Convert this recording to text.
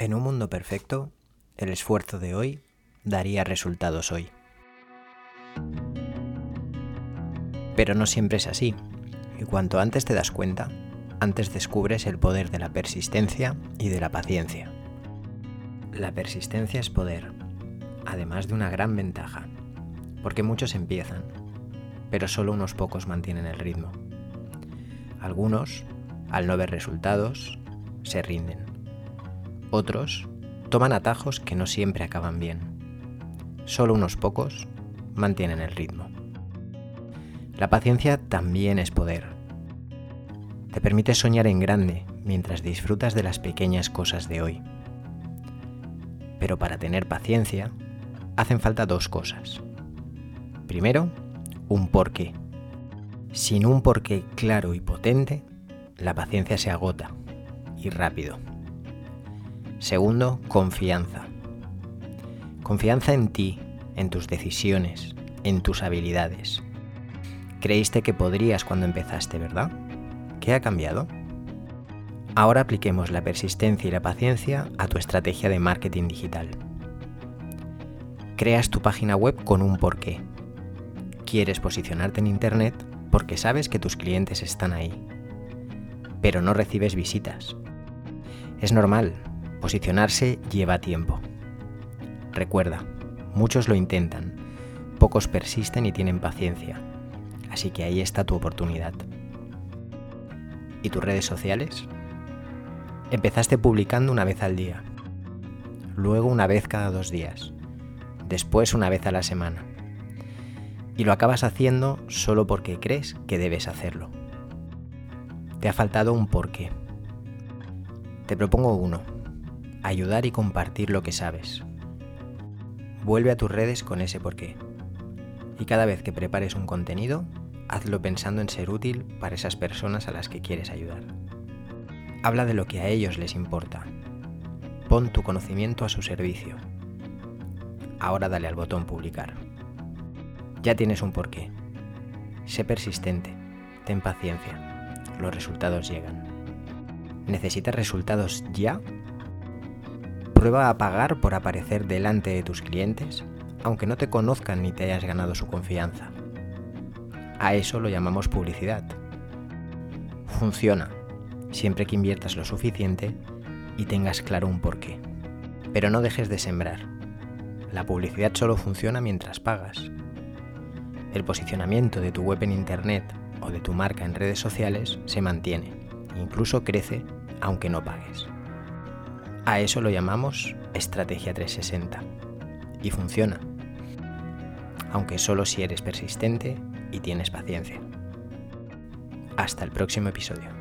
En un mundo perfecto, el esfuerzo de hoy daría resultados hoy. Pero no siempre es así, y cuanto antes te das cuenta, antes descubres el poder de la persistencia y de la paciencia. La persistencia es poder, además de una gran ventaja, porque muchos empiezan, pero solo unos pocos mantienen el ritmo. Algunos, al no ver resultados, se rinden. Otros toman atajos que no siempre acaban bien. Solo unos pocos mantienen el ritmo. La paciencia también es poder. Te permite soñar en grande mientras disfrutas de las pequeñas cosas de hoy. Pero para tener paciencia hacen falta dos cosas. Primero, un porqué. Sin un porqué claro y potente, la paciencia se agota y rápido. Segundo, confianza. Confianza en ti, en tus decisiones, en tus habilidades. Creíste que podrías cuando empezaste, ¿verdad? ¿Qué ha cambiado? Ahora apliquemos la persistencia y la paciencia a tu estrategia de marketing digital. Creas tu página web con un porqué. Quieres posicionarte en Internet porque sabes que tus clientes están ahí, pero no recibes visitas. Es normal, Posicionarse lleva tiempo. Recuerda, muchos lo intentan, pocos persisten y tienen paciencia, así que ahí está tu oportunidad. ¿Y tus redes sociales? Empezaste publicando una vez al día, luego una vez cada dos días, después una vez a la semana. Y lo acabas haciendo solo porque crees que debes hacerlo. Te ha faltado un porqué. Te propongo uno ayudar y compartir lo que sabes. Vuelve a tus redes con ese porqué. Y cada vez que prepares un contenido, hazlo pensando en ser útil para esas personas a las que quieres ayudar. Habla de lo que a ellos les importa. Pon tu conocimiento a su servicio. Ahora dale al botón publicar. Ya tienes un porqué. Sé persistente. Ten paciencia. Los resultados llegan. ¿Necesitas resultados ya Prueba a pagar por aparecer delante de tus clientes, aunque no te conozcan ni te hayas ganado su confianza. A eso lo llamamos publicidad. Funciona, siempre que inviertas lo suficiente y tengas claro un porqué. Pero no dejes de sembrar. La publicidad solo funciona mientras pagas. El posicionamiento de tu web en Internet o de tu marca en redes sociales se mantiene, incluso crece aunque no pagues. A eso lo llamamos estrategia 360. Y funciona. Aunque solo si eres persistente y tienes paciencia. Hasta el próximo episodio.